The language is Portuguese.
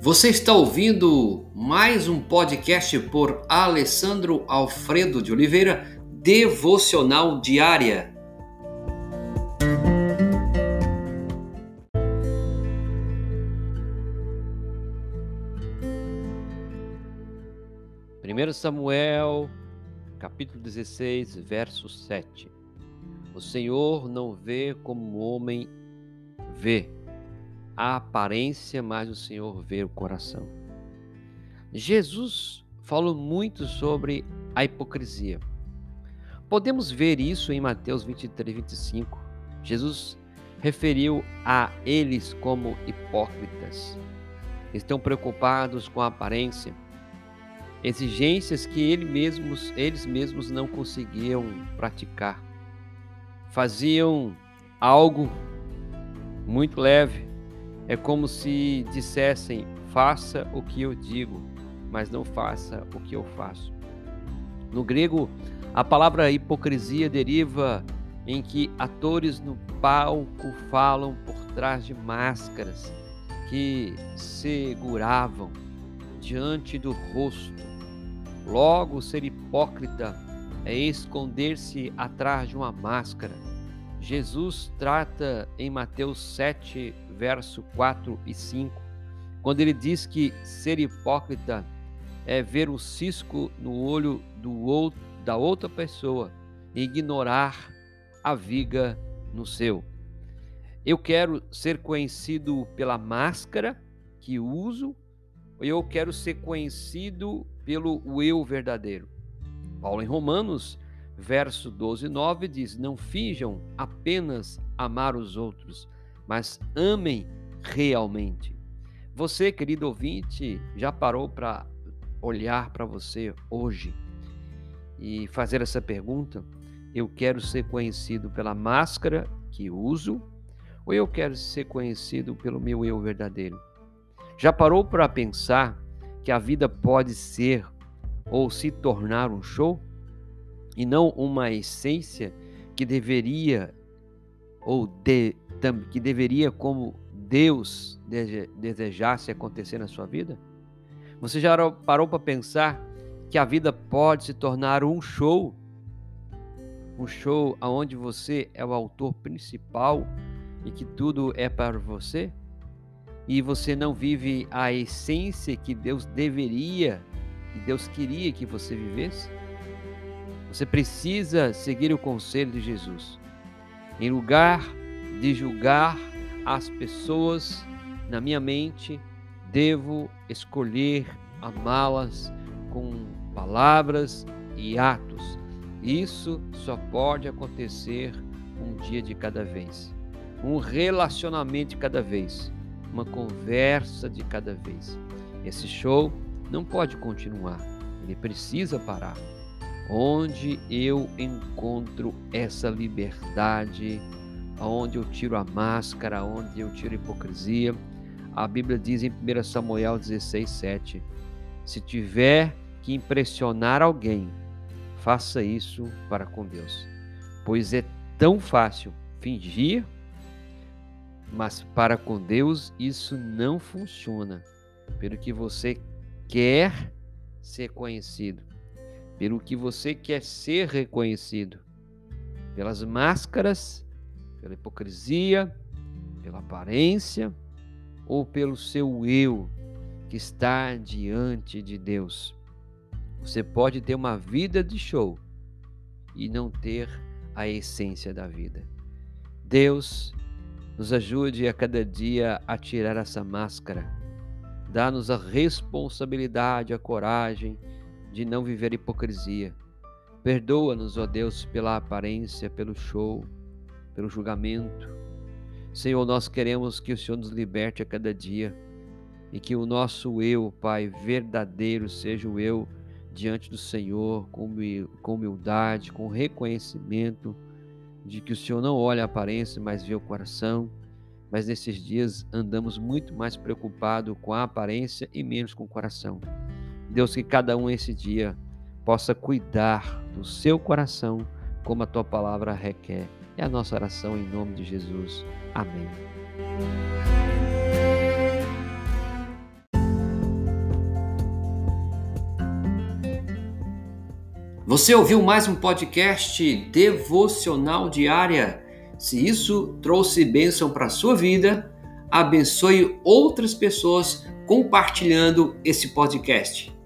Você está ouvindo mais um podcast por Alessandro Alfredo de Oliveira, Devocional Diária. Primeiro Samuel, capítulo 16, verso 7. O Senhor não vê como o homem vê a aparência, mas o Senhor vê o coração. Jesus falou muito sobre a hipocrisia. Podemos ver isso em Mateus 23, 25. Jesus referiu a eles como hipócritas. Estão preocupados com a aparência, exigências que eles mesmos, eles mesmos não conseguiam praticar. Faziam algo muito leve, é como se dissessem: faça o que eu digo, mas não faça o que eu faço. No grego, a palavra hipocrisia deriva em que atores no palco falam por trás de máscaras que seguravam diante do rosto. Logo, ser hipócrita é esconder-se atrás de uma máscara. Jesus trata em Mateus 7, verso 4 e 5, quando ele diz que ser hipócrita é ver o cisco no olho do outro, da outra pessoa e ignorar a viga no seu. Eu quero ser conhecido pela máscara que uso, ou eu quero ser conhecido pelo eu verdadeiro. Paulo em Romanos, verso 12 e 9 diz: Não finjam apenas amar os outros, mas amem realmente. Você, querido ouvinte, já parou para olhar para você hoje e fazer essa pergunta? Eu quero ser conhecido pela máscara que uso ou eu quero ser conhecido pelo meu eu verdadeiro? Já parou para pensar que a vida pode ser ou se tornar um show e não uma essência que deveria ou de, que deveria, como Deus desejasse acontecer na sua vida? Você já parou para pensar que a vida pode se tornar um show? Um show onde você é o autor principal e que tudo é para você? E você não vive a essência que Deus deveria, que Deus queria que você vivesse? Você precisa seguir o conselho de Jesus. Em lugar de julgar as pessoas, na minha mente, devo escolher amá-las com palavras e atos. Isso só pode acontecer um dia de cada vez, um relacionamento de cada vez, uma conversa de cada vez. Esse show não pode continuar, ele precisa parar onde eu encontro essa liberdade, onde eu tiro a máscara, onde eu tiro a hipocrisia. A Bíblia diz em 1 Samuel 16, 7: Se tiver que impressionar alguém, faça isso para com Deus, pois é tão fácil fingir, mas para com Deus isso não funciona, pelo que você quer ser conhecido pelo que você quer ser reconhecido, pelas máscaras, pela hipocrisia, pela aparência ou pelo seu eu que está diante de Deus. Você pode ter uma vida de show e não ter a essência da vida. Deus nos ajude a cada dia a tirar essa máscara. Dá-nos a responsabilidade, a coragem de não viver hipocrisia. Perdoa-nos, ó Deus, pela aparência, pelo show, pelo julgamento. Senhor, nós queremos que o Senhor nos liberte a cada dia e que o nosso eu, Pai, verdadeiro, seja o eu diante do Senhor, com humildade, com reconhecimento de que o Senhor não olha a aparência, mas vê o coração. Mas nesses dias andamos muito mais preocupados com a aparência e menos com o coração. Deus, que cada um esse dia possa cuidar do seu coração como a tua palavra requer. É a nossa oração em nome de Jesus. Amém. Você ouviu mais um podcast devocional diária? Se isso trouxe bênção para a sua vida, abençoe outras pessoas compartilhando esse podcast.